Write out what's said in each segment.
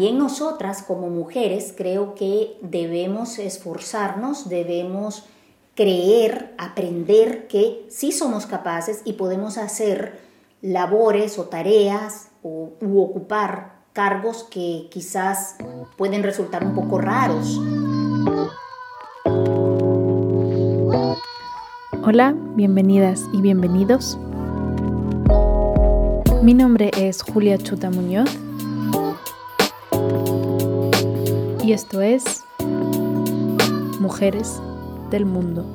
también nosotras como mujeres creo que debemos esforzarnos, debemos creer, aprender que sí somos capaces y podemos hacer labores o tareas o, u ocupar cargos que quizás pueden resultar un poco raros. Hola, bienvenidas y bienvenidos. Mi nombre es Julia Chuta Muñoz y esto es Mujeres del Mundo.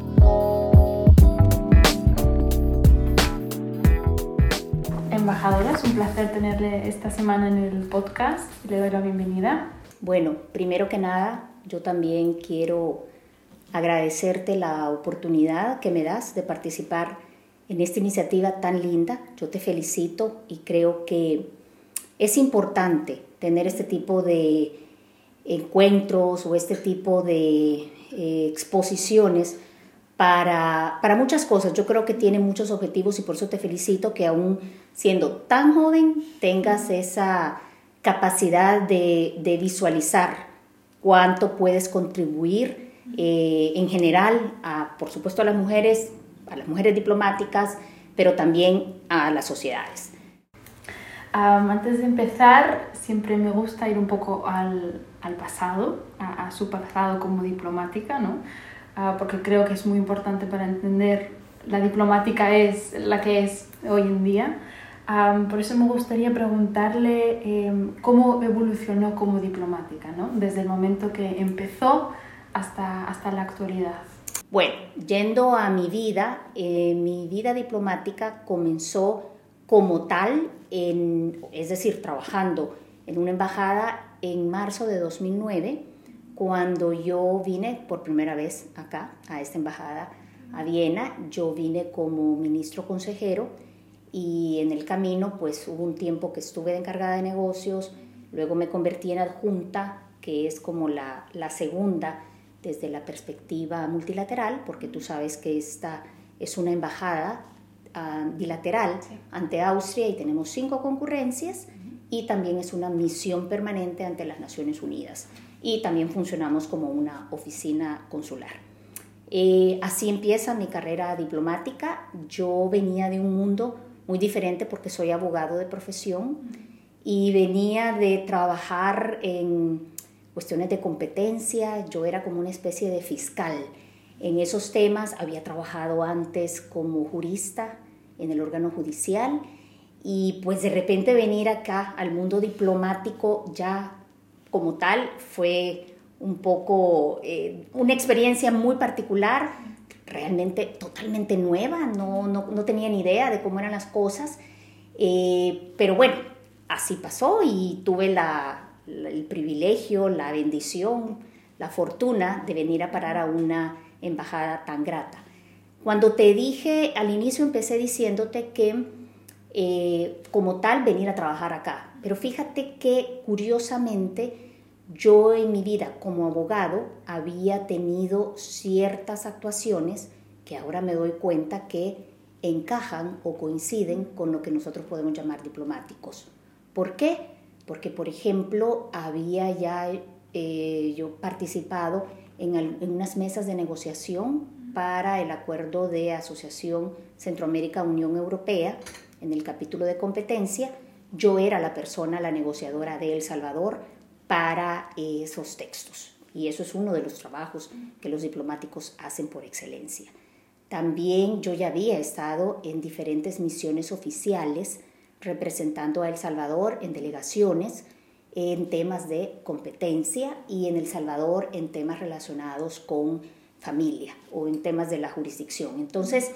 Embajadora, es un placer tenerle esta semana en el podcast. Le doy la bienvenida. Bueno, primero que nada, yo también quiero agradecerte la oportunidad que me das de participar en esta iniciativa tan linda. Yo te felicito y creo que es importante tener este tipo de encuentros o este tipo de eh, exposiciones para, para, muchas cosas. Yo creo que tiene muchos objetivos y por eso te felicito que aún siendo tan joven tengas esa capacidad de, de visualizar cuánto puedes contribuir eh, en general, a, por supuesto a las mujeres, a las mujeres diplomáticas, pero también a las sociedades. antes de empezar, siempre me gusta ir un poco al, al pasado, a, su pasado como diplomática, ¿no? Ah, porque creo que es muy importante para entender la diplomática es la que es hoy en día. por eso me gustaría preguntarle em, cómo evolucionó como diplomática, ¿no? desde el momento que empezó hasta, hasta la actualidad. Bueno, yendo a mi vida, eh, mi vida diplomática comenzó como tal, en, es decir, trabajando en una embajada en marzo de 2009, cuando yo vine por primera vez acá, a esta embajada, a Viena. Yo vine como ministro consejero y en el camino pues hubo un tiempo que estuve de encargada de negocios, luego me convertí en adjunta, que es como la, la segunda desde la perspectiva multilateral, porque tú sabes que esta es una embajada uh, bilateral ante Austria y tenemos cinco concurrencias y también es una misión permanente ante las Naciones Unidas y también funcionamos como una oficina consular. Eh, así empieza mi carrera diplomática. Yo venía de un mundo muy diferente porque soy abogado de profesión y venía de trabajar en cuestiones de competencia, yo era como una especie de fiscal. En esos temas había trabajado antes como jurista en el órgano judicial y pues de repente venir acá al mundo diplomático ya como tal fue un poco eh, una experiencia muy particular, realmente totalmente nueva, no, no, no tenía ni idea de cómo eran las cosas, eh, pero bueno, así pasó y tuve la, el privilegio, la bendición, la fortuna de venir a parar a una embajada tan grata. Cuando te dije, al inicio empecé diciéndote que eh, como tal venir a trabajar acá, pero fíjate que curiosamente yo en mi vida como abogado había tenido ciertas actuaciones que ahora me doy cuenta que encajan o coinciden con lo que nosotros podemos llamar diplomáticos. ¿Por qué? porque por ejemplo había ya eh, yo participado en, en, unas mesas de negociación para el acuerdo de asociación Centroamérica-Unión Europea en el capítulo de competencia. Yo era la persona, la negociadora de El Salvador para esos textos. Y eso es uno de los trabajos que los diplomáticos hacen por excelencia. También yo ya había estado en diferentes misiones oficiales representando a El Salvador en delegaciones en temas de competencia y en El Salvador en temas relacionados con familia o en temas de la jurisdicción. Entonces,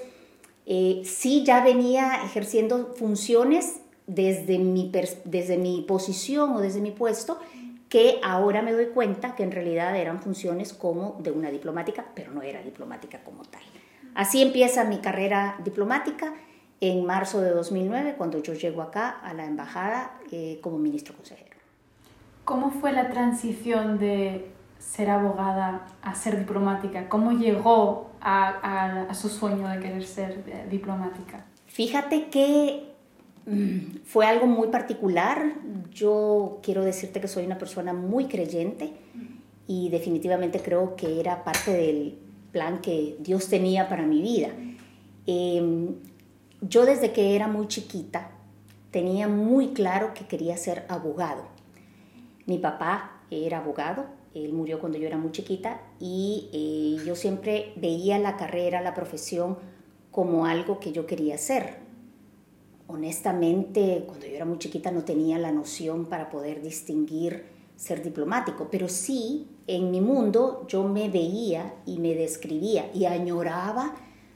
eh, sí ya venía ejerciendo funciones desde mi, desde mi posición o desde mi puesto, que ahora me doy cuenta que en realidad eran funciones como de una diplomática, pero no era diplomática como tal. Así empieza mi carrera diplomática en marzo de 2009, cuando yo llego acá a la embajada eh, como ministro consejero. ¿Cómo fue la transición de ser abogada a ser diplomática? ¿Cómo llegó a, su sueño de querer ser eh, diplomática? Fíjate que mm, fue algo muy particular. Yo quiero decirte que soy una persona muy creyente y definitivamente creo que era parte del plan que Dios tenía para mi vida. Em, yo desde que era muy chiquita tenía muy claro que quería ser abogado. Mi papá era abogado, él murió cuando yo era muy chiquita y eh, yo siempre veía la carrera, la profesión como algo que yo quería hacer. Honestamente, cuando yo era muy chiquita no tenía la noción para poder distinguir ser diplomático, pero sí en mi mundo yo me veía y me describía y añoraba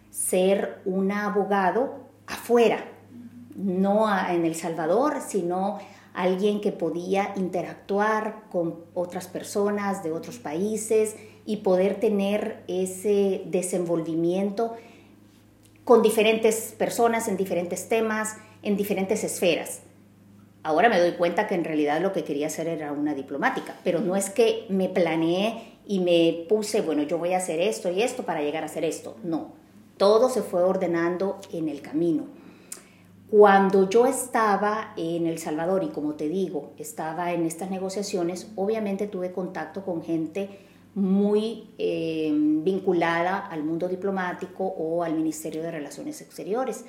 ser un abogado afuera, no en El Salvador, sino alguien que podía interactuar con otras personas de otros países y poder tener ese desenvolvimiento con diferentes personas en diferentes temas, en diferentes esferas. Ahora me doy cuenta que en realidad lo que quería hacer era una diplomática, pero no es que me planeé y me puse, bueno, yo voy a hacer esto y esto para llegar a hacer esto. No, todo se fue ordenando en el camino. Cuando yo estaba en El Salvador y como te digo, estaba en estas negociaciones, obviamente tuve contacto con gente muy eh, vinculada al mundo diplomático o al Ministerio de Relaciones Exteriores.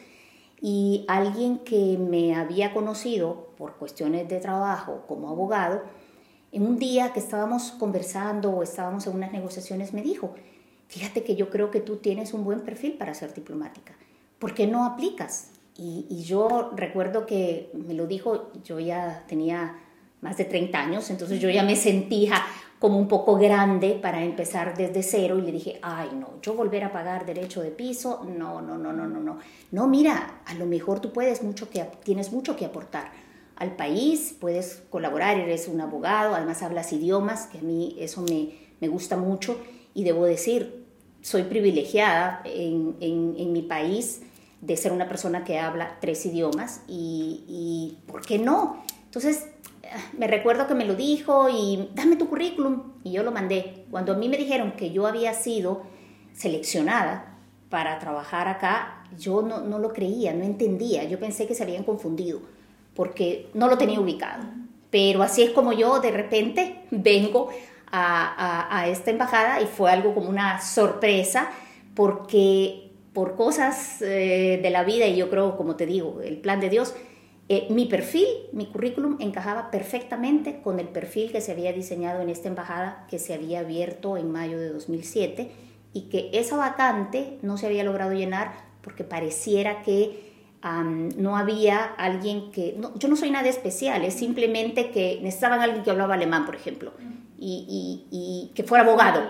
Y alguien que me había conocido por cuestiones de trabajo como abogado, en un día que estábamos conversando o estábamos en unas negociaciones, me dijo, fíjate que yo creo que tú tienes un buen perfil para ser diplomática, ¿por qué no aplicas? Y, yo recuerdo que me lo dijo, yo ya tenía más de 30 años, entonces yo ya me sentía como un poco grande para empezar desde cero y le dije, ay no, yo volver a pagar derecho de piso, no, no, no, no, no, no. No, mira, a lo mejor tú puedes mucho que, tienes mucho que aportar al país, puedes colaborar, eres un abogado, además hablas idiomas, que a mí eso me, me gusta mucho y debo decir, soy privilegiada en, en, en mi país de ser una persona que habla tres idiomas y, y ¿por qué no? Entonces, me recuerdo que me lo dijo y dame tu currículum y yo lo mandé. Cuando a mí me dijeron que yo había sido seleccionada para trabajar acá, yo no, no lo creía, no entendía. Yo pensé que se habían confundido porque no lo tenía ubicado. Pero así es como yo de repente vengo a, a, esta embajada y fue algo como una sorpresa porque por cosas eh, de la vida y yo creo, como te digo, el plan de Dios, eh, mi perfil, mi currículum encajaba perfectamente con el perfil que se había diseñado en esta embajada que se había abierto en mayo de 2007 y que esa vacante no se había logrado llenar porque pareciera que no había alguien que... yo no soy nada especial, es simplemente que necesitaban alguien que hablaba alemán, por ejemplo, y, y, que fuera abogado.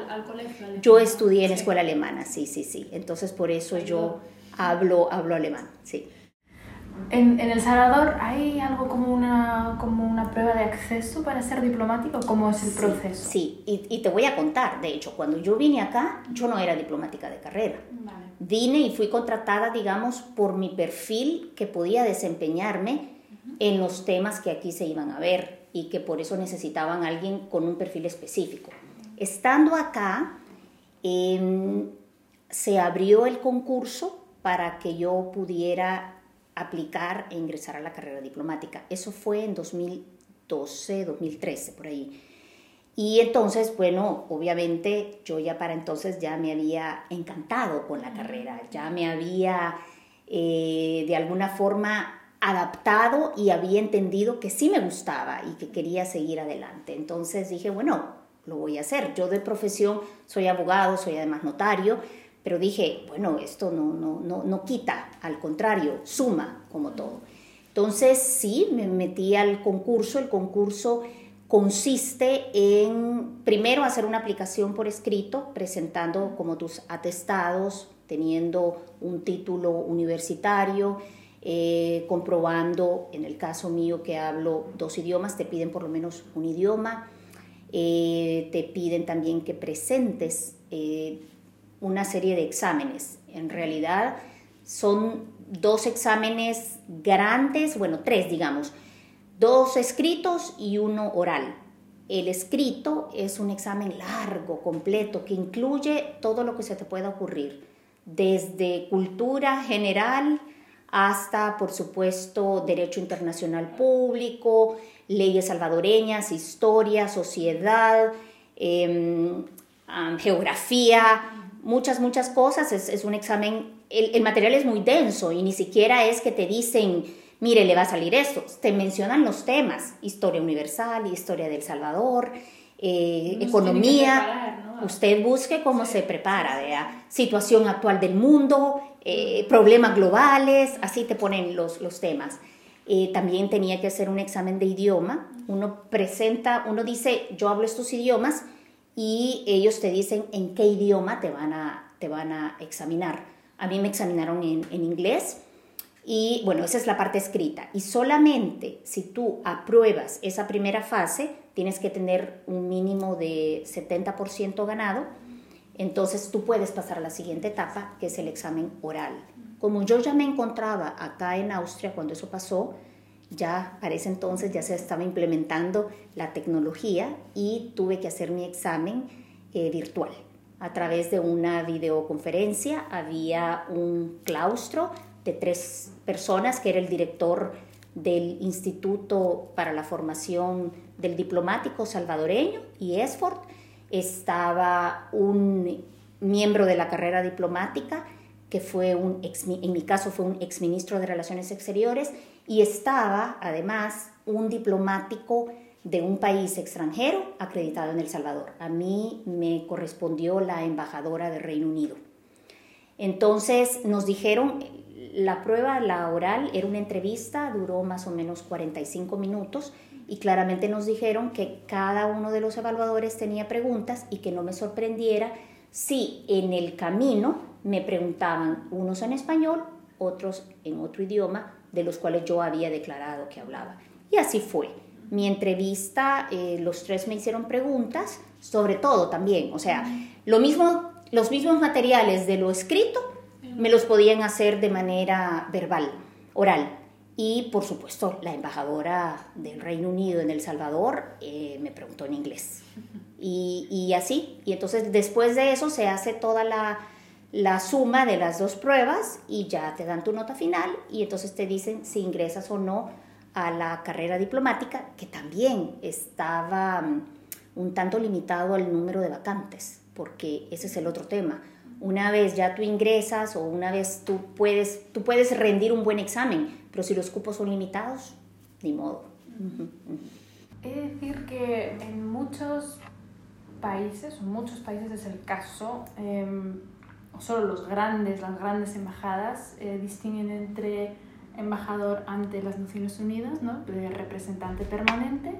yo estudié en escuela alemana, sí, sí, sí. Entonces por eso yo hablo, hablo alemán, sí. En, en, El Salvador hay algo como una, como una prueba de acceso para ser diplomático. ¿Cómo es el proceso? Sí, y, y, te voy a contar. De hecho, cuando yo vine acá, yo no era diplomática de carrera. Vine y fui contratada, digamos, por mi perfil que podía desempeñarme en los temas que aquí se iban a ver y que por eso necesitaban a alguien con un perfil específico. Estando acá, em, se abrió el concurso para que yo pudiera aplicar e ingresar a la carrera diplomática. Eso fue en 2012, 2013, por ahí. Y entonces, bueno, obviamente yo ya para entonces ya me había encantado con la carrera, ya me había eh, de alguna forma adaptado y había entendido que sí me gustaba y que quería seguir adelante. Entonces dije, bueno, lo voy a hacer. Yo de profesión soy abogado, soy además notario, pero dije, bueno, esto no, no, no, no quita, al contrario, suma como todo. Entonces sí, me metí al concurso. El concurso consiste en, primero, hacer una aplicación por escrito, presentando como tus atestados, teniendo un título universitario, eh, comprobando, en el caso mío que hablo dos idiomas, te piden por lo menos un idioma, eh, te piden también que presentes eh, una serie de exámenes. En realidad son dos exámenes grandes, bueno, tres digamos, dos escritos y uno oral. El escrito es un examen largo, completo, que incluye todo lo que se te pueda ocurrir, desde cultura general hasta, por supuesto, derecho internacional público, leyes salvadoreñas, historia, sociedad, em, geografía, muchas, muchas cosas. Es, un examen, el, material es muy denso y ni siquiera es que te dicen, mire, le va a salir esto. Te mencionan los temas, historia universal, historia del Salvador, eh, economía. Usted busque cómo se prepara, vea, situación actual del mundo, eh, problemas globales, así te ponen los, los temas. Eh, también tenía que hacer un examen de idioma. Uno presenta, uno dice, yo hablo estos idiomas y ellos te dicen en qué idioma te van a, te van a examinar. A mí me examinaron en, en inglés y bueno, esa es la parte escrita. Y solamente si tú apruebas esa primera fase, tienes que tener un mínimo de 70% ganado. Entonces tú puedes pasar a la siguiente etapa, que es el examen oral. Como yo ya me encontraba acá en Austria cuando eso pasó, ya para ese entonces ya se estaba implementando la tecnología y tuve que hacer mi examen eh, virtual. A través de una videoconferencia había un claustro de tres personas, que era el director del Instituto para la Formación del Diplomático Salvadoreño y ESFORD, estaba un miembro de la carrera diplomática, que fue un ex, en mi caso fue un exministro de Relaciones Exteriores, y estaba además un diplomático de un país extranjero acreditado en El Salvador. A mí me correspondió la embajadora de Reino Unido. Entonces nos dijeron, la prueba, la oral, era una entrevista, duró más o menos 45 minutos y claramente nos dijeron que cada uno de los evaluadores tenía preguntas y que no me sorprendiera si en el camino me preguntaban unos en español, otros en otro idioma, de los cuales yo había declarado que hablaba. Y así fue. Mi entrevista, eh, los tres me hicieron preguntas, sobre todo también, o sea, lo mismo, los mismos materiales de lo escrito me los podían hacer de manera verbal, oral. Y por supuesto, la embajadora del Reino Unido en El Salvador eh, me preguntó en inglés. Y, así, y entonces después de eso se hace toda la, la suma de las dos pruebas y ya te dan tu nota final y entonces te dicen si ingresas o no a la carrera diplomática, que también estaba mm, un tanto limitado al número de vacantes, porque ese es el otro tema una vez ya tú ingresas o una vez tú puedes, tú puedes rendir un buen examen, pero si los cupos son limitados, ni modo. Es decir que en muchos países, muchos países es el caso, eh, solo los grandes, las grandes embajadas eh, distinguen entre embajador ante las Naciones Unidas, ¿no? representante permanente,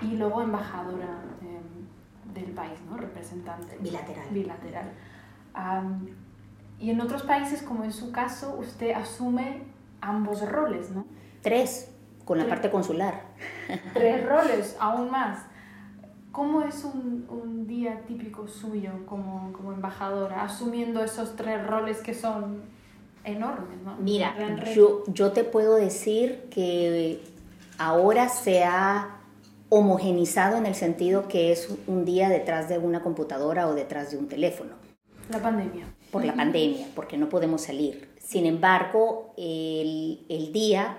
y luego embajadora em, del país, ¿no? representante bilateral. bilateral y en otros países, como en su caso, usted asume ambos roles, ¿no? Tres, con la parte consular. Tres roles, aún más. ¿Cómo es un, un día típico suyo como, como, embajadora, asumiendo esos tres roles que son enormes? ¿no? Mira, yo, yo te puedo decir que ahora se ha homogenizado en el sentido que es un día detrás de una computadora o detrás de un teléfono. La pandemia. Por la pandemia, porque no podemos salir. Sin embargo, el, el día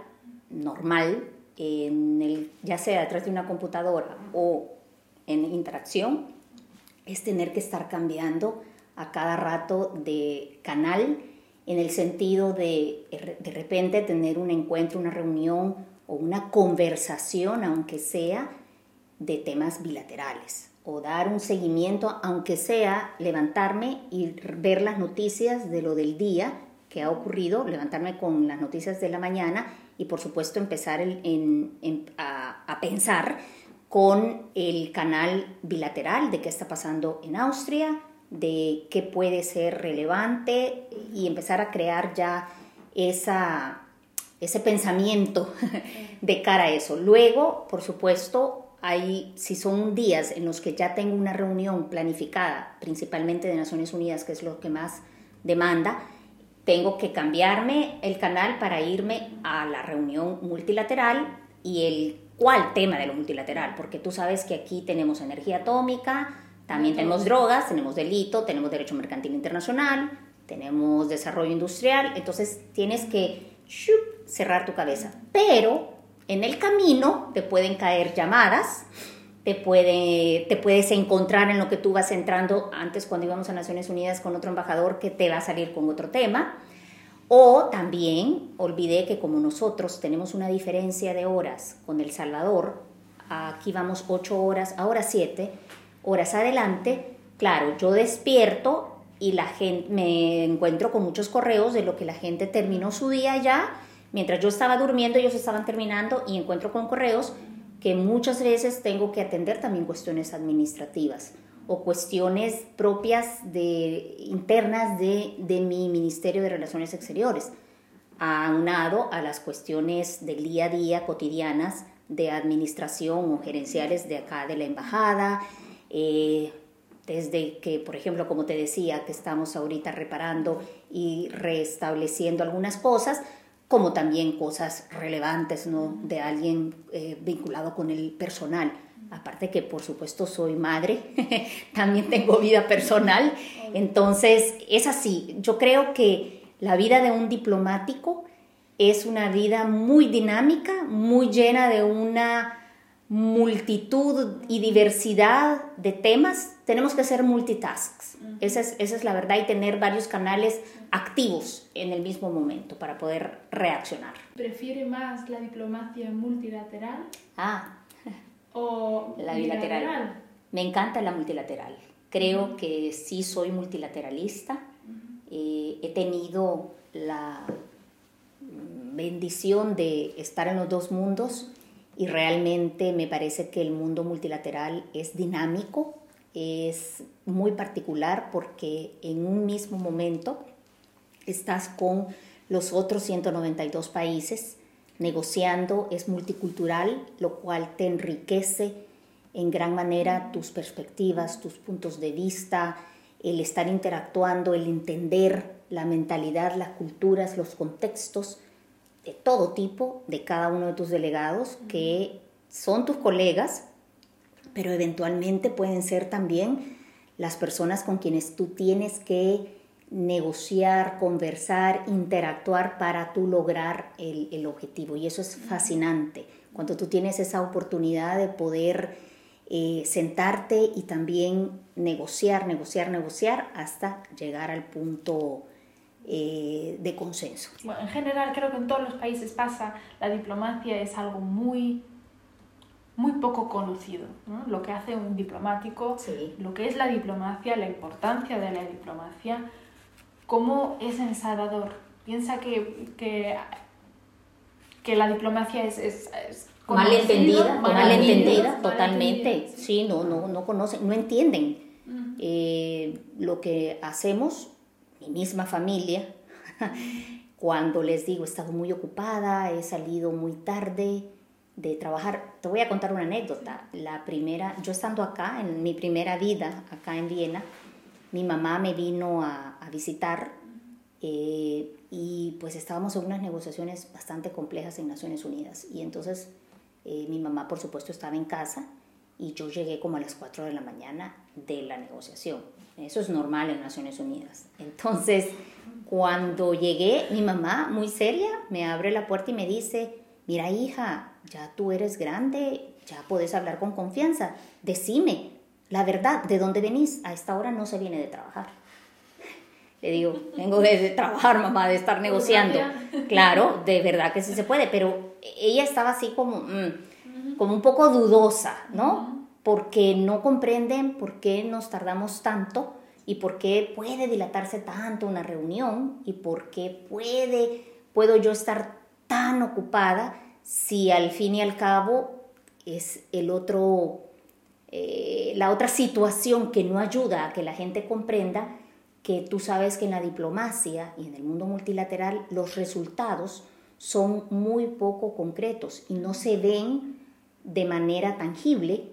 normal, en el, ya sea detrás de una computadora o en interacción, es tener que estar cambiando a cada rato de canal en el sentido de de repente tener un encuentro, una reunión o una conversación, aunque sea de temas bilaterales o dar un seguimiento, aunque sea levantarme y ver las noticias de lo del día que ha ocurrido, levantarme con las noticias de la mañana y por supuesto empezar a, pensar con el canal bilateral de qué está pasando en Austria, de qué puede ser relevante y empezar a crear ya esa, ese pensamiento de cara a eso. Luego, por supuesto, hay, si son días en los que ya tengo una reunión planificada, principalmente de Naciones Unidas, que es lo que más demanda, tengo que cambiarme el canal para irme a la reunión multilateral y el cuál tema de lo multilateral, porque tú sabes que aquí tenemos energía atómica, también tenemos drogas, tenemos delito, tenemos derecho mercantil internacional, tenemos desarrollo industrial, entonces tienes que cerrar tu cabeza. Pero en el camino te pueden caer llamadas, te, puede, te puedes encontrar en lo que tú vas entrando. Antes, cuando íbamos a Naciones Unidas con otro embajador, que te va a salir con otro tema. O también olvidé que como nosotros tenemos una diferencia de horas con El Salvador, aquí vamos ocho horas, ahora siete horas adelante, claro, yo despierto y la gente, me encuentro con muchos correos de lo que la gente terminó su día ya, mientras yo estaba durmiendo ellos estaban terminando y encuentro con correos que muchas veces tengo que atender también cuestiones administrativas o cuestiones propias de, internas de, de mi Ministerio de Relaciones Exteriores, aunado a las cuestiones del día a día cotidianas de administración o gerenciales de acá de la embajada, eh, desde que, por ejemplo, como te decía, que estamos ahorita reparando y restableciendo algunas cosas, como también cosas relevantes ¿no? de alguien eh, vinculado con el personal. Aparte que, por supuesto, soy madre, también tengo vida personal. Entonces, es así. Yo creo que la vida de un diplomático es una vida muy dinámica, muy llena de una multitud y diversidad de temas, tenemos que hacer multitasks. Esa es, esa es la verdad y tener varios canales activos en el mismo momento para poder reaccionar. ¿Prefiere más la diplomacia multilateral? Ah, o la bilateral. Me encanta la multilateral. Creo que sí soy multilateralista. Eh, he tenido la bendición de estar en los dos mundos y realmente me parece que el mundo multilateral es dinámico, es muy particular porque en un mismo momento estás con los otros 192 países negociando, es multicultural, lo cual te enriquece en gran manera tus perspectivas, tus puntos de vista, el estar interactuando, el entender la mentalidad, las culturas, los contextos de todo tipo de cada uno de tus delegados que son tus colegas, pero eventualmente pueden ser también las personas con quienes tú tienes que negociar, conversar, interactuar para tú lograr el, objetivo. Y eso es fascinante, cuando tú tienes esa oportunidad de poder eh, sentarte y también negociar, negociar, negociar hasta llegar al punto eh, de consenso. Bueno, en general creo que en todos los países pasa, la diplomacia es algo muy, muy poco conocido. Lo que hace un diplomático, lo que es la diplomacia, la importancia de la diplomacia, cómo es en Salvador. Piensa que, que, que la diplomacia es, es, mal entendida, mal, entendida, totalmente. Sí, no, no, no conocen, no entienden eh, lo que hacemos mi misma familia, cuando les digo, he estado muy ocupada, he salido muy tarde de trabajar. Te voy a contar una anécdota. La primera, yo estando acá, en mi primera vida, acá en Viena, mi mamá me vino a, visitar eh, y pues estábamos en unas negociaciones bastante complejas en Naciones Unidas. Y entonces eh, mi mamá, por supuesto, estaba en casa y yo llegué como a las 4 de la mañana de la negociación. Eso es normal en Naciones Unidas. Entonces, cuando llegué, mi mamá, muy seria, me abre la puerta y me dice, mira hija, ya tú eres grande, ya puedes hablar con confianza, decime la verdad, ¿de dónde venís? A esta hora no se viene de trabajar. Le digo, vengo de, trabajar, mamá, de estar negociando. Claro, de verdad que sí se puede, pero ella estaba así como, mm, como un poco dudosa, ¿no? porque no comprenden por qué nos tardamos tanto y por qué puede dilatarse tanto una reunión y por qué puede, puedo yo estar tan ocupada si al fin y al cabo es el otro, eh, la otra situación que no ayuda a que la gente comprenda que tú sabes que en la diplomacia y en el mundo multilateral los resultados son muy poco concretos y no se ven de manera tangible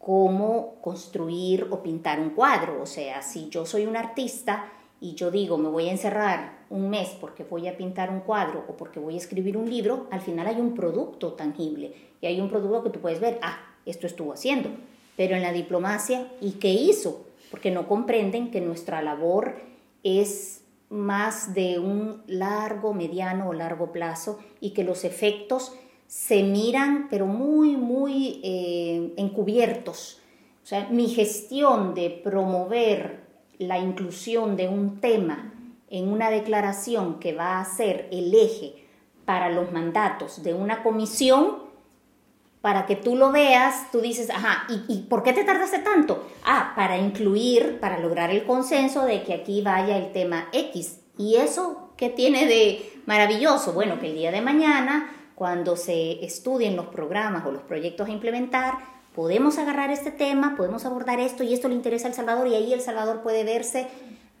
cómo construir o pintar un cuadro. O sea, si yo soy un artista y yo digo, me voy a encerrar un mes porque voy a pintar un cuadro o porque voy a escribir un libro, al final hay un producto tangible y hay un producto que tú puedes ver, ah, esto estuvo haciendo. Pero en la diplomacia, ¿y qué hizo? Porque no comprenden que nuestra labor es más de un largo, mediano o largo plazo y que los efectos se miran pero muy, muy eh, encubiertos. O sea, mi gestión de promover la inclusión de un tema en una declaración que va a ser el eje para los mandatos de una comisión, para que tú lo veas, tú dices, ajá, ¿y, ¿y, por qué te tardaste tanto? Ah, para incluir, para lograr el consenso de que aquí vaya el tema X. ¿Y eso qué tiene de maravilloso? Bueno, que el día de mañana, cuando se estudien los programas o los proyectos a implementar, podemos agarrar este tema, podemos abordar esto y esto le interesa al Salvador y ahí El Salvador puede verse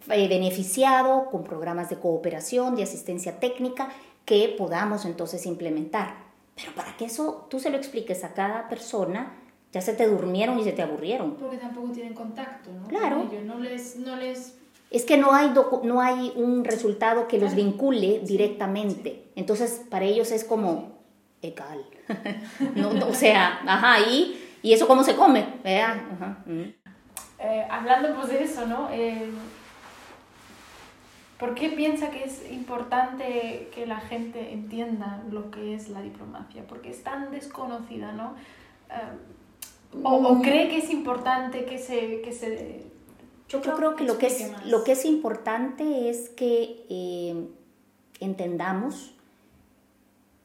eh, beneficiado con programas de cooperación, de asistencia técnica que podamos entonces implementar. Pero para que eso tú se lo expliques a cada persona, ya se te durmieron y se te aburrieron. Porque tampoco tienen contacto, ¿no? Claro. No les, no les... Es que no hay, no hay un resultado que los vincule directamente. Entonces, para ellos es como, egal. no, o sea, ajá, ¿y, ¿y eso cómo se come? Ajá, mm. eh, hablando pues de eso, ¿no? Eh, ¿Por qué piensa que es importante que la gente entienda lo que es la diplomacia? Porque es tan desconocida, ¿no? Eh, o, mm. cree que es importante que se... Que se yo creo, que, lo, que es, lo que es importante es que eh, entendamos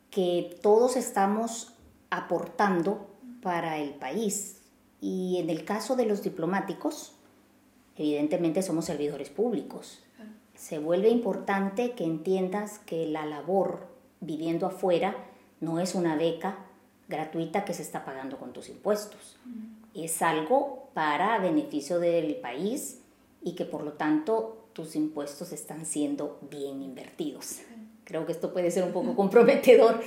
que todos estamos aportando para el país. Y en el caso de los diplomáticos, evidentemente somos servidores públicos se vuelve importante que entiendas que la labor viviendo afuera no es una beca gratuita que se está pagando con tus impuestos. Es algo para beneficio del país y que por lo tanto tus impuestos están siendo bien invertidos. Creo que esto puede ser un poco comprometedor,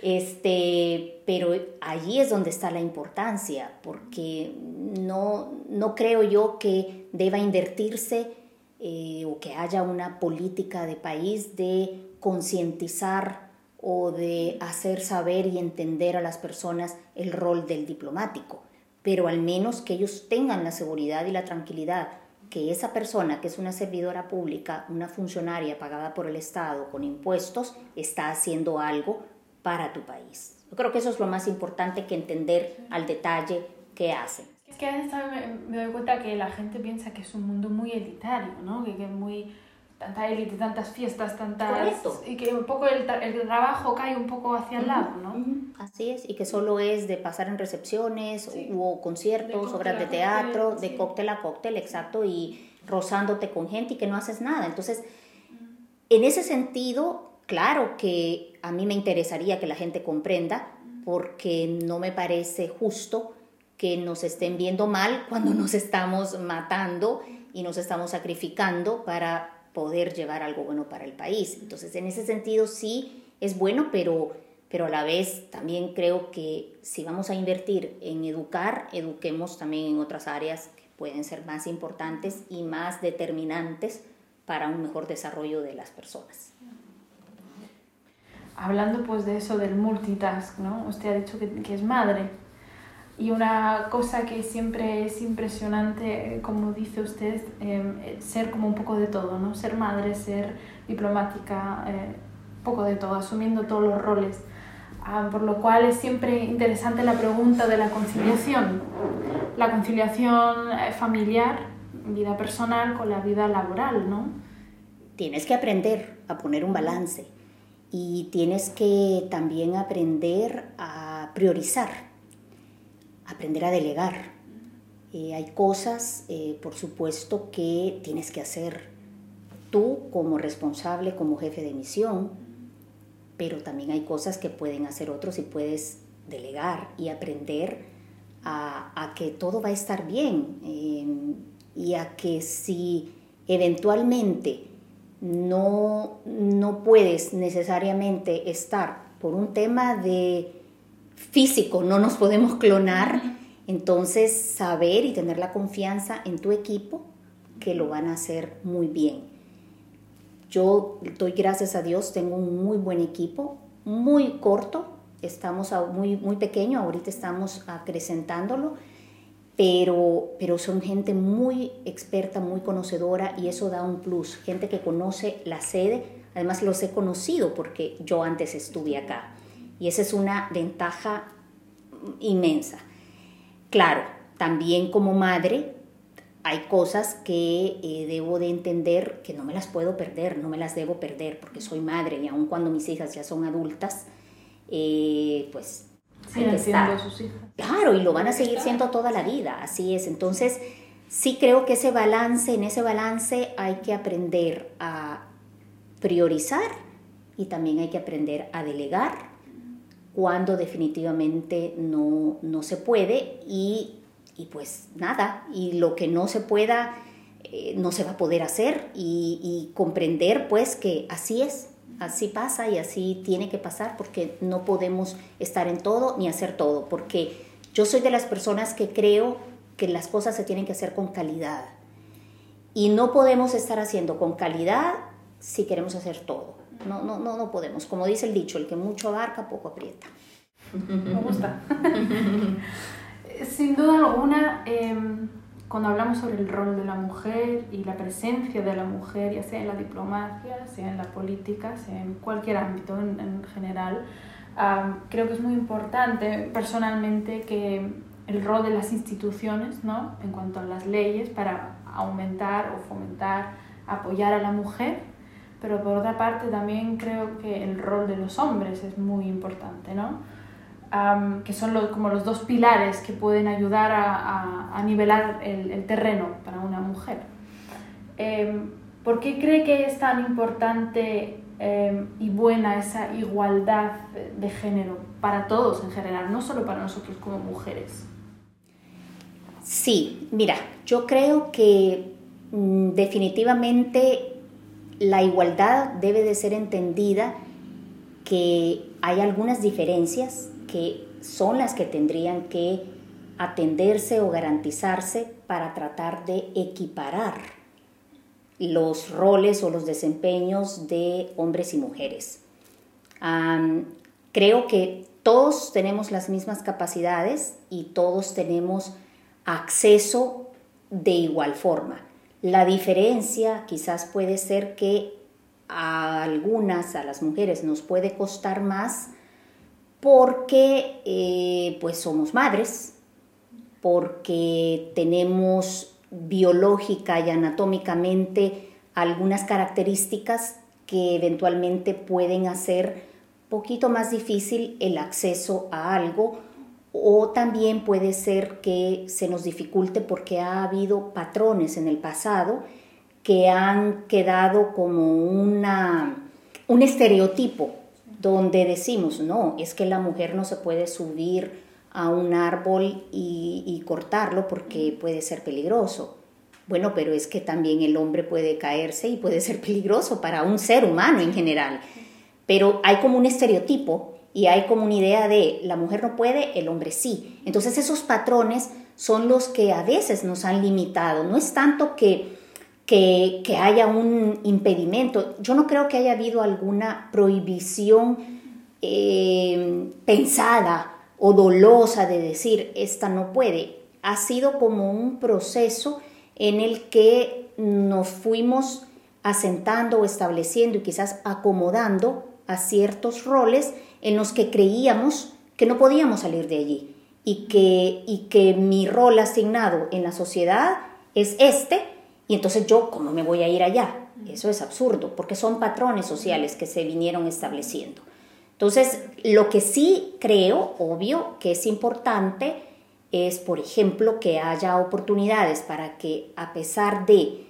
este, pero allí es donde está la importancia, porque no, no creo yo que deba invertirse eh, o que haya una política de país de concientizar o de hacer saber y entender a las personas el rol del diplomático, pero al menos que ellos tengan la seguridad y la tranquilidad que esa persona que es una servidora pública, una funcionaria pagada por el Estado con impuestos, está haciendo algo para tu país. Yo creo que eso es lo más importante que entender al detalle qué hacen. Es que a veces me, doy cuenta que la gente piensa que es un mundo muy elitario, ¿no? Que, es muy tanta élite, tantas fiestas, tantas... Correcto. Y que un poco el, el trabajo cae un poco hacia el lado, ¿no? Así es, y que solo es de pasar en recepciones o conciertos, obras de teatro, de cóctel a cóctel, exacto, y rozándote con gente y que no haces nada. Entonces, en ese sentido, claro que a mí me interesaría que la gente comprenda, porque no me parece justo que nos estén viendo mal cuando nos estamos matando y nos estamos sacrificando para poder llevar algo bueno para el país. Entonces, en ese sentido sí es bueno, pero, pero a la vez también creo que si vamos a invertir en educar, eduquemos también en otras áreas que pueden ser más importantes y más determinantes para un mejor desarrollo de las personas. Hablando pues de eso del multitask, ¿no? Usted ha dicho que, que es madre. Y una cosa que siempre es impresionante, como dice usted, em, ser como un poco de todo, ¿no? Ser madre, ser diplomática, eh, poco de todo, asumiendo todos los roles. Ah, por lo cual es siempre interesante la pregunta de la conciliación. La conciliación eh, familiar, vida personal, con la vida laboral, ¿no? Tienes que aprender a poner un balance y tienes que también aprender a priorizar aprender a delegar. Eh, hay cosas, eh, por supuesto, que tienes que hacer tú como responsable, como jefe de misión, pero también hay cosas que pueden hacer otros y puedes delegar y aprender a, que todo va a estar bien eh, y a que si eventualmente no, no puedes necesariamente estar por un tema de físico, no nos podemos clonar, entonces saber y tener la confianza en tu equipo que lo van a hacer muy bien. Yo doy gracias a Dios, tengo un muy buen equipo, muy corto, estamos muy, muy pequeño, ahorita estamos acrecentándolo pero, pero son gente muy experta, muy conocedora y eso da un plus. Gente que conoce la sede, además los he conocido porque yo antes estuve acá y esa es una ventaja inmensa. Claro, también como madre hay cosas que eh, debo de entender que no me las puedo perder, no me las debo perder porque soy madre y aun cuando mis hijas ya son adultas, eh, pues Siguen siendo sus hijas. Claro, y lo van a seguir siendo toda la vida, así es. Entonces, sí creo que ese balance, en ese balance hay que aprender a priorizar y también hay que aprender a delegar cuando definitivamente no, no se puede y, y, pues nada, y lo que no se pueda eh, no se va a poder hacer y, y comprender pues que así es, así pasa y así tiene que pasar porque no podemos estar en todo ni hacer todo, porque yo soy de las personas que creo que las cosas se tienen que hacer con calidad y no podemos estar haciendo con calidad si queremos hacer todo. No, no, no, no podemos. Como dice el dicho, el que mucho abarca, poco aprieta. Me gusta. Sin duda alguna, em, cuando hablamos sobre el rol de la mujer y la presencia de la mujer, ya sea en la diplomacia, sea en la política, sea en cualquier ámbito en, general, creo que es muy importante personalmente que el rol de las instituciones, ¿no? en cuanto a las leyes, para aumentar o fomentar, apoyar a la mujer, pero por otra parte también creo que el rol de los hombres es muy importante, ¿no? que son los, como los dos pilares que pueden ayudar a, a, nivelar el, el, terreno para una mujer. Em, ¿Por qué cree que es tan importante em, y buena esa igualdad de género para todos en general, no solo para nosotros como mujeres? Sí, mira, yo creo que mm, definitivamente la igualdad debe de ser entendida que hay algunas diferencias que son las que tendrían que atenderse o garantizarse para tratar de equiparar los roles o los desempeños de hombres y mujeres. creo que todos tenemos las mismas capacidades y todos tenemos acceso de igual forma. La diferencia quizás puede ser que a algunas, a las mujeres, nos puede costar más porque eh, pues somos madres, porque tenemos biológica y anatómicamente algunas características que eventualmente pueden hacer poquito más difícil el acceso a algo o también puede ser que se nos dificulte porque ha habido patrones en el pasado que han quedado como una, un estereotipo donde decimos, no, es que la mujer no se puede subir a un árbol y, cortarlo porque puede ser peligroso. Bueno, pero es que también el hombre puede caerse y puede ser peligroso para un ser humano en general. Pero hay como un estereotipo y hay como una idea de la mujer no puede, el hombre sí. Entonces esos patrones son los que a veces nos han limitado. No es tanto que que, haya un impedimento. Yo no creo que haya habido alguna prohibición eh, pensada o dolosa de decir, esta no puede. Ha sido como un proceso en el que nos fuimos asentando o estableciendo y quizás acomodando a ciertos roles en los que creíamos que no podíamos salir de allí y que, y que mi rol asignado en la sociedad es este y entonces yo, ¿cómo me voy a ir allá? Eso es absurdo, porque son patrones sociales que se vinieron estableciendo. Entonces, lo que sí creo, obvio, que es importante es, por ejemplo, que haya oportunidades para que a pesar de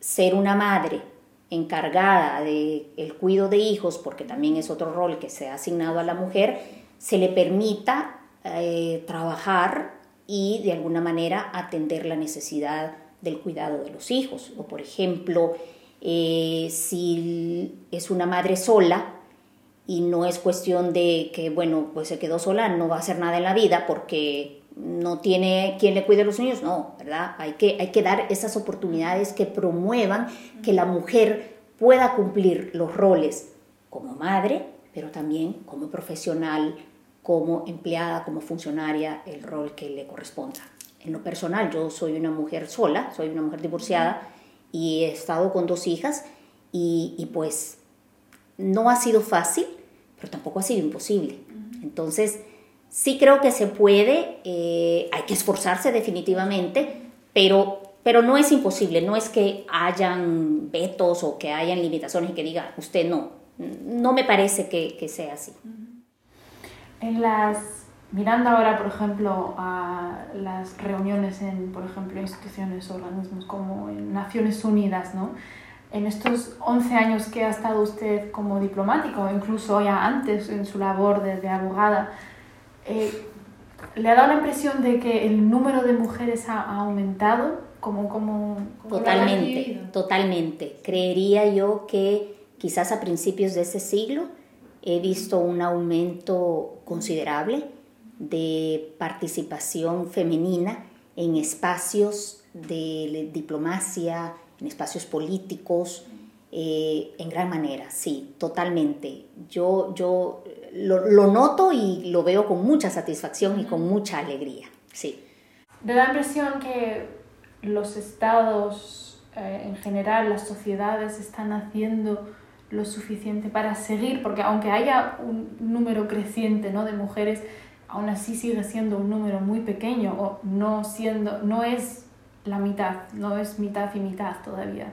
ser una madre encargada del el cuidado de hijos, porque también es otro rol que se ha asignado a la mujer, se le permita eh, trabajar y de alguna manera atender la necesidad del cuidado de los hijos. O por ejemplo, eh, si es una madre sola y no es cuestión de que, bueno, pues se quedó sola, no va a hacer nada en la vida porque no tiene quien le cuide a los niños, no, ¿verdad? Hay que, hay que dar esas oportunidades que promuevan que la mujer pueda cumplir los roles como madre, pero también como profesional, como empleada, como funcionaria, el rol que le corresponda. En lo personal, yo soy una mujer sola, soy una mujer divorciada y he estado con dos hijas y, pues no ha sido fácil, pero tampoco ha sido imposible. Entonces, sí creo que se puede, eh, hay que esforzarse definitivamente, pero, pero no es imposible, no es que hayan vetos o que hayan limitaciones y que diga, usted no, no me parece que, que sea así. En las, mirando ahora, por ejemplo, a las reuniones en, por ejemplo, instituciones organismos como en Naciones Unidas, ¿no? En estos 11 años que ha estado usted como diplomático, incluso ya antes en su labor de, de abogada, eh, ¿le ha dado la impresión de que el número de mujeres ha, aumentado? Como, como, totalmente, totalmente. Creería yo que quizás a principios de ese siglo he visto un aumento considerable de participación femenina en espacios de diplomacia, en espacios políticos, eh, en gran manera, sí, totalmente. Yo, yo lo, lo, noto y lo veo con mucha satisfacción y con mucha alegría, sí. Me da la impresión que los estados, eh, en general, las sociedades están haciendo lo suficiente para seguir, porque aunque haya un número creciente ¿no? de mujeres, aún así sigue siendo un número muy pequeño o no siendo, no es la mitad, no es mitad y mitad todavía.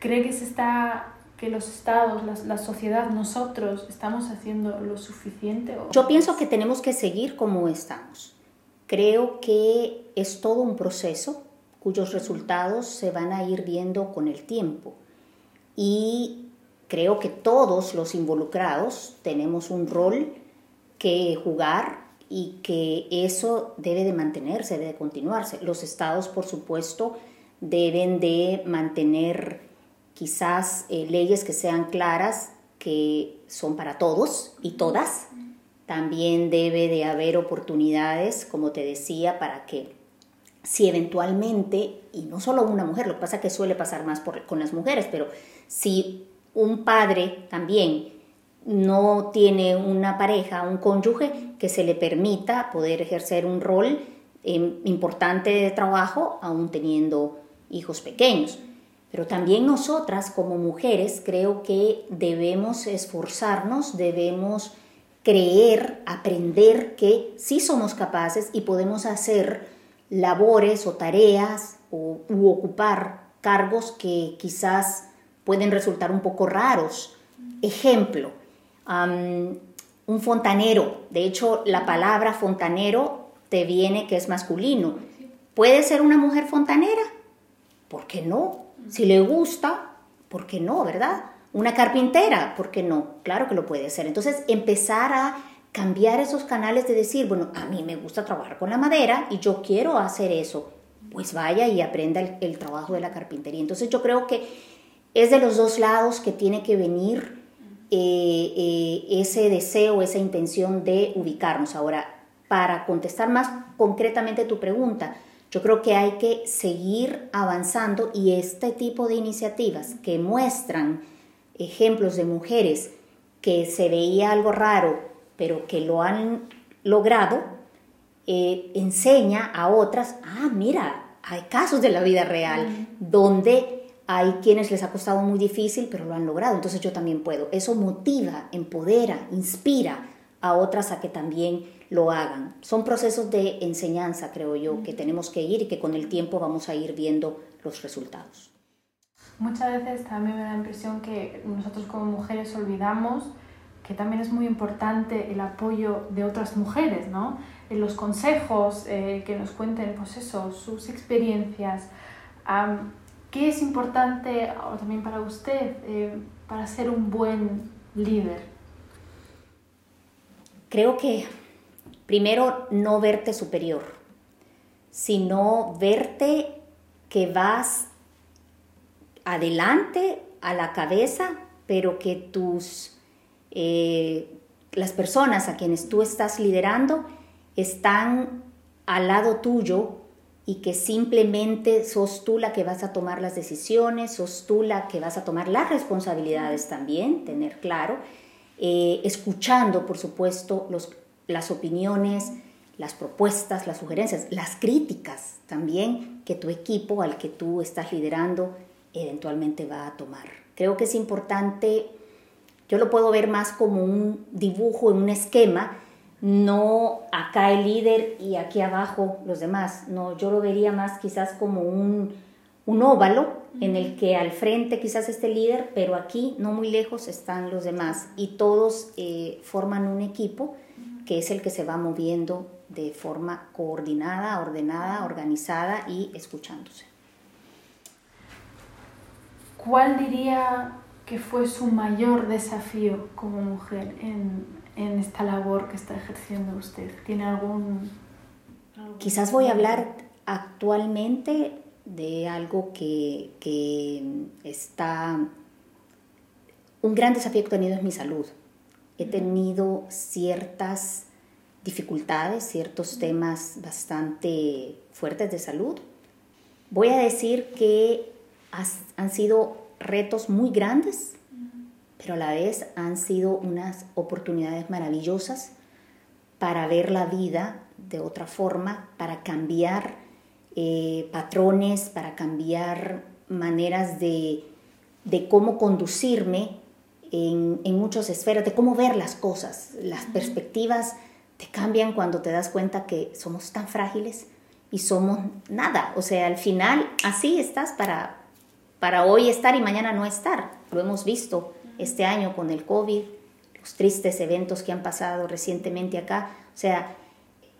¿Cree que se está los estados, la, la sociedad, nosotros estamos haciendo lo suficiente? Yo pienso que tenemos que seguir como estamos. Creo que es todo un proceso cuyos resultados se van a ir viendo con el tiempo. Y creo que todos los involucrados tenemos un rol que jugar y que eso debe de mantenerse, debe de continuarse. Los estados, por supuesto, deben de mantener quizás eh, leyes que sean claras, que son para todos y todas. También debe de haber oportunidades, como te decía, para que si eventualmente, y no solo una mujer, lo que pasa es que suele pasar más con las mujeres, pero si un padre también no tiene una pareja, un cónyuge que se le permita poder ejercer un rol em, importante de trabajo aún teniendo hijos pequeños. Pero también nosotras como mujeres creo que debemos esforzarnos, debemos creer, aprender que sí somos capaces y podemos hacer labores o tareas o, u ocupar cargos que quizás pueden resultar un poco raros. Ejemplo, un fontanero. De hecho, la palabra fontanero te viene que es masculino. ¿Puede ser una mujer fontanera? ¿Por qué no? Si le gusta, ¿por qué no, verdad? Una carpintera, ¿por qué no? Claro que lo puede ser. Entonces, empezar a cambiar esos canales de decir, bueno, a mí me gusta trabajar con la madera y yo quiero hacer eso. Pues vaya y aprenda el trabajo de la carpintería. Entonces, yo creo que es de los dos lados que tiene que venir eh, eh, ese deseo, esa intención de ubicarnos. Ahora, para contestar más concretamente tu pregunta, yo creo que hay que seguir avanzando y este tipo de iniciativas que muestran ejemplos de mujeres que se veía algo raro, pero que lo han logrado, eh, enseña a otras, ah, mira, hay casos de la vida real donde hay quienes les ha costado muy difícil, pero lo han logrado, entonces yo también puedo. Eso motiva, empodera, inspira a otras a que también lo hagan. Son procesos de enseñanza, creo yo, que tenemos que ir y que con el tiempo vamos a ir viendo los resultados. Muchas veces también me da la impresión que nosotros como mujeres olvidamos que también es muy importante el apoyo de otras mujeres, ¿no? En los consejos, eh, que nos cuenten, pues eso, sus experiencias. ¿Qué es importante también para usted eh, para ser un buen líder? Creo que primero no verte superior, sino verte que vas adelante a la cabeza, pero que tus eh, las personas a quienes tú estás liderando están al lado tuyo y que simplemente sos tú la que vas a tomar las decisiones, sos tú la que vas a tomar las responsabilidades también, tener claro, eh, escuchando, por supuesto, los, las opiniones, las propuestas, las sugerencias, las críticas también que tu equipo al que tú estás liderando eventualmente va a tomar. Creo que es importante, yo lo puedo ver más como un dibujo, un esquema, no acá el líder y aquí abajo los demás, no, yo lo vería más quizás como un, un óvalo en el que al frente quizás esté el líder, pero aquí no muy lejos están los demás y todos eh, forman un equipo que es el que se va moviendo de forma coordinada, ordenada, organizada y escuchándose. ¿Cuál diría que fue su mayor desafío como mujer en, en esta labor que está ejerciendo usted? ¿Tiene algún, Quizás voy a hablar actualmente de algo que, que está... Un gran desafío que he tenido es mi salud. He tenido ciertas dificultades, ciertos temas bastante fuertes de salud. Voy a decir que han sido retos muy grandes, pero a la vez han sido unas oportunidades maravillosas para ver la vida de otra forma, para cambiar eh, patrones, para cambiar maneras de, cómo conducirme en, en, muchas esferas, de cómo ver las cosas. Las perspectivas te cambian cuando te das cuenta que somos tan frágiles y somos nada. O sea, al final así estás para, para hoy estar y mañana no estar. Lo hemos visto este año con el COVID, los tristes eventos que han pasado recientemente acá. O sea,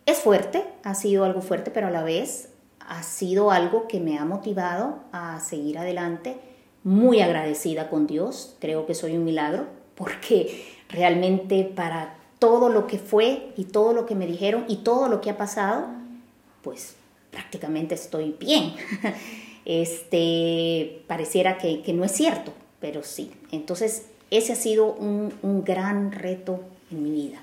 es fuerte, ha sido algo fuerte, pero a la vez ha sido algo que me ha motivado a seguir adelante. Muy agradecida con Dios, creo que soy un milagro, porque realmente para todo lo que fue y todo lo que me dijeron y todo lo que ha pasado, pues prácticamente estoy bien. Este, pareciera que, no es cierto, pero sí. Entonces, ese ha sido un, un gran reto en mi vida.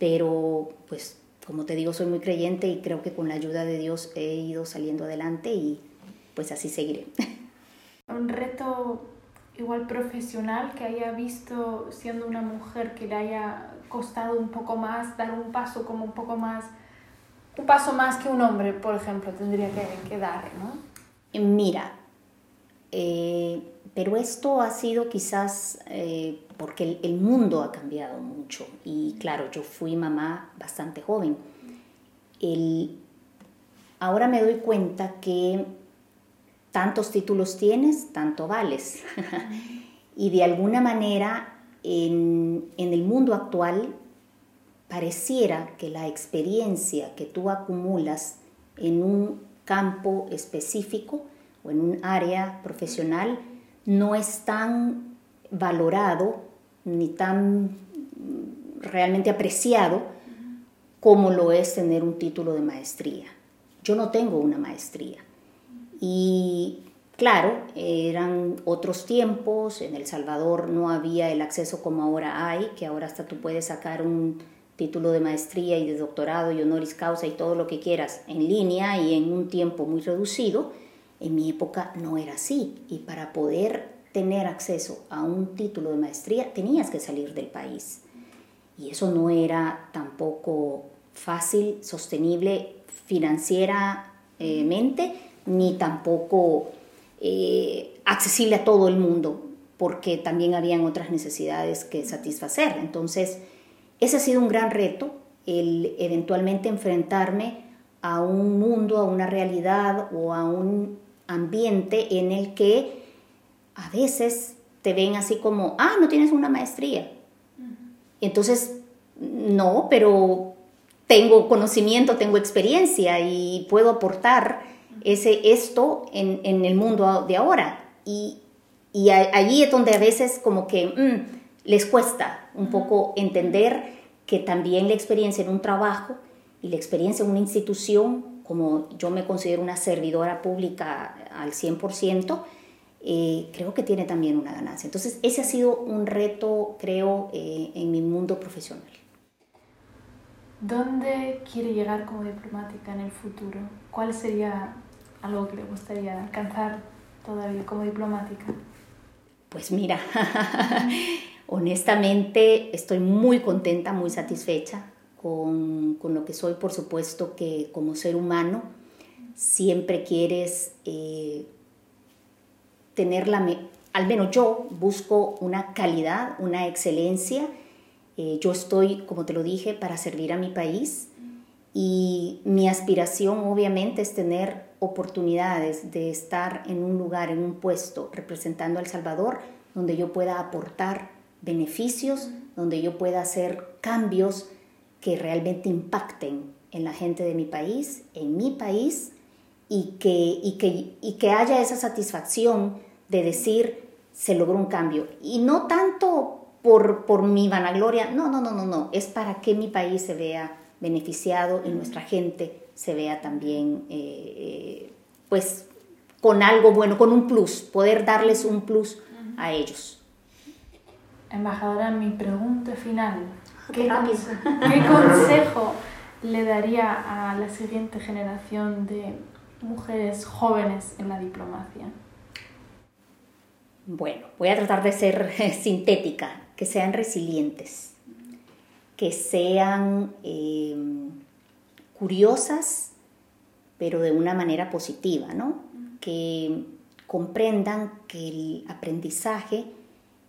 Pero, pues, como te digo, soy muy creyente y creo que con la ayuda de Dios he ido saliendo adelante y pues así seguiré. Un reto igual profesional que haya visto siendo una mujer que le haya costado un poco más dar un paso como un poco más un paso más que un hombre, por ejemplo, tendría que, dar, ¿no? Mira, eh, pero esto ha sido quizás eh, porque el, mundo ha cambiado mucho y claro, yo fui mamá bastante joven. ahora me doy cuenta que tantos títulos tienes, tanto vales. y de alguna manera en, en el mundo actual pareciera que la experiencia que tú acumulas en un campo específico o en un área profesional no es tan valorado ni tan realmente apreciado como lo es tener un título de maestría. Yo no tengo una maestría. Y claro, eran otros tiempos, en El Salvador no había el acceso como ahora hay, que ahora hasta tú puedes sacar un título de maestría y de doctorado y honoris causa y todo lo que quieras en línea y en un tiempo muy reducido. En mi época no era así y para poder tener acceso a un título de maestría tenías que salir del país. Y eso no era tampoco fácil, sostenible financieramente, ni tampoco eh, accesible a todo el mundo, porque también habían otras necesidades que satisfacer. Entonces, ese ha sido un gran reto, el eventualmente enfrentarme a un mundo, a una realidad o a un ambiente en el que a veces te ven así como, ah, no tienes una maestría. Entonces, no, pero tengo conocimiento, tengo experiencia y puedo aportar ese, esto en, en el mundo de ahora. Y, y allí es donde a veces como que mm, les cuesta un poco entender que también la experiencia en un trabajo y la experiencia en una institución, como yo me considero una servidora pública al 100%, eh, creo que tiene también una ganancia. Entonces, ese ha sido un reto, creo, eh, en mi mundo profesional. ¿Dónde quiere llegar como diplomática en el futuro? ¿Cuál sería algo que le gustaría alcanzar todavía como diplomática? Pues mira, honestamente estoy muy contenta, muy satisfecha con, con, lo que soy, por supuesto que como ser humano siempre quieres eh, tener la, al menos yo busco una calidad, una excelencia. Eh, yo estoy, como te lo dije, para servir a mi país y mi aspiración obviamente es tener oportunidades de estar en un lugar, en un puesto representando a El Salvador, donde yo pueda aportar beneficios, donde yo pueda hacer cambios que realmente impacten en la gente de mi país, en mi país, y que, y que, y que haya esa satisfacción de decir, se logró un cambio. Y no tanto por, por mi vanagloria, no, no, no, no, no, es para que mi país se vea beneficiado y nuestra gente se vea también, eh, eh, pues, con algo bueno, con un plus, poder darles un plus a ellos. Embajadora, mi pregunta final. ¿Qué, ¿Qué consejo le daría a la siguiente generación de mujeres jóvenes en la diplomacia? Bueno, voy a tratar de ser sintética, que sean resilientes, que sean eh, curiosas, pero de una manera positiva, ¿no? Que comprendan que el aprendizaje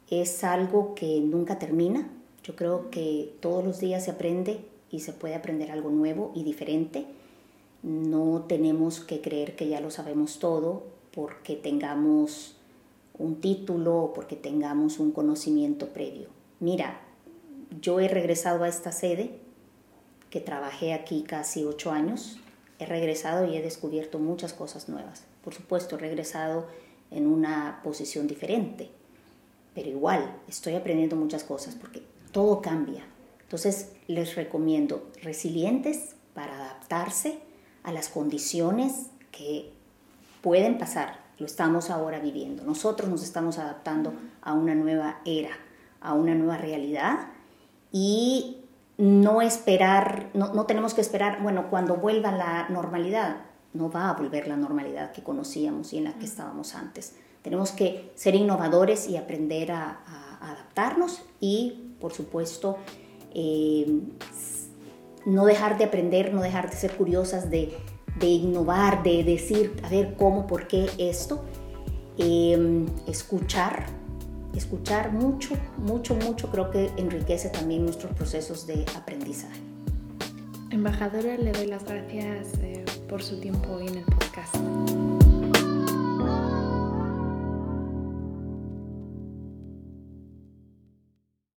es algo que nunca termina. Yo creo que todos los días se aprende y se puede aprender algo nuevo y diferente. No tenemos que creer que ya lo sabemos todo porque tengamos un título o porque tengamos un conocimiento previo. Mira, yo he regresado a esta sede, que trabajé aquí casi ocho años, he regresado y he descubierto muchas cosas nuevas. Por supuesto, he regresado en una posición diferente, pero igual estoy aprendiendo muchas cosas porque todo cambia. Entonces les recomiendo resilientes para adaptarse a las condiciones que pueden pasar. Lo estamos ahora viviendo. Nosotros nos estamos adaptando a una nueva era, a una nueva realidad y no esperar, no, no, tenemos que esperar, bueno, cuando vuelva la normalidad, no va a volver la normalidad que conocíamos y en la que estábamos antes. Tenemos que ser innovadores y aprender a, adaptarnos y, por supuesto, eh, no dejar de aprender, no dejar de ser curiosas, de, de innovar, de decir, a ver, cómo, por qué esto. Eh, escuchar, escuchar mucho, mucho, mucho creo que enriquece también nuestros procesos de aprendizaje. Embajadora, le doy las gracias eh, por su tiempo hoy en el podcast.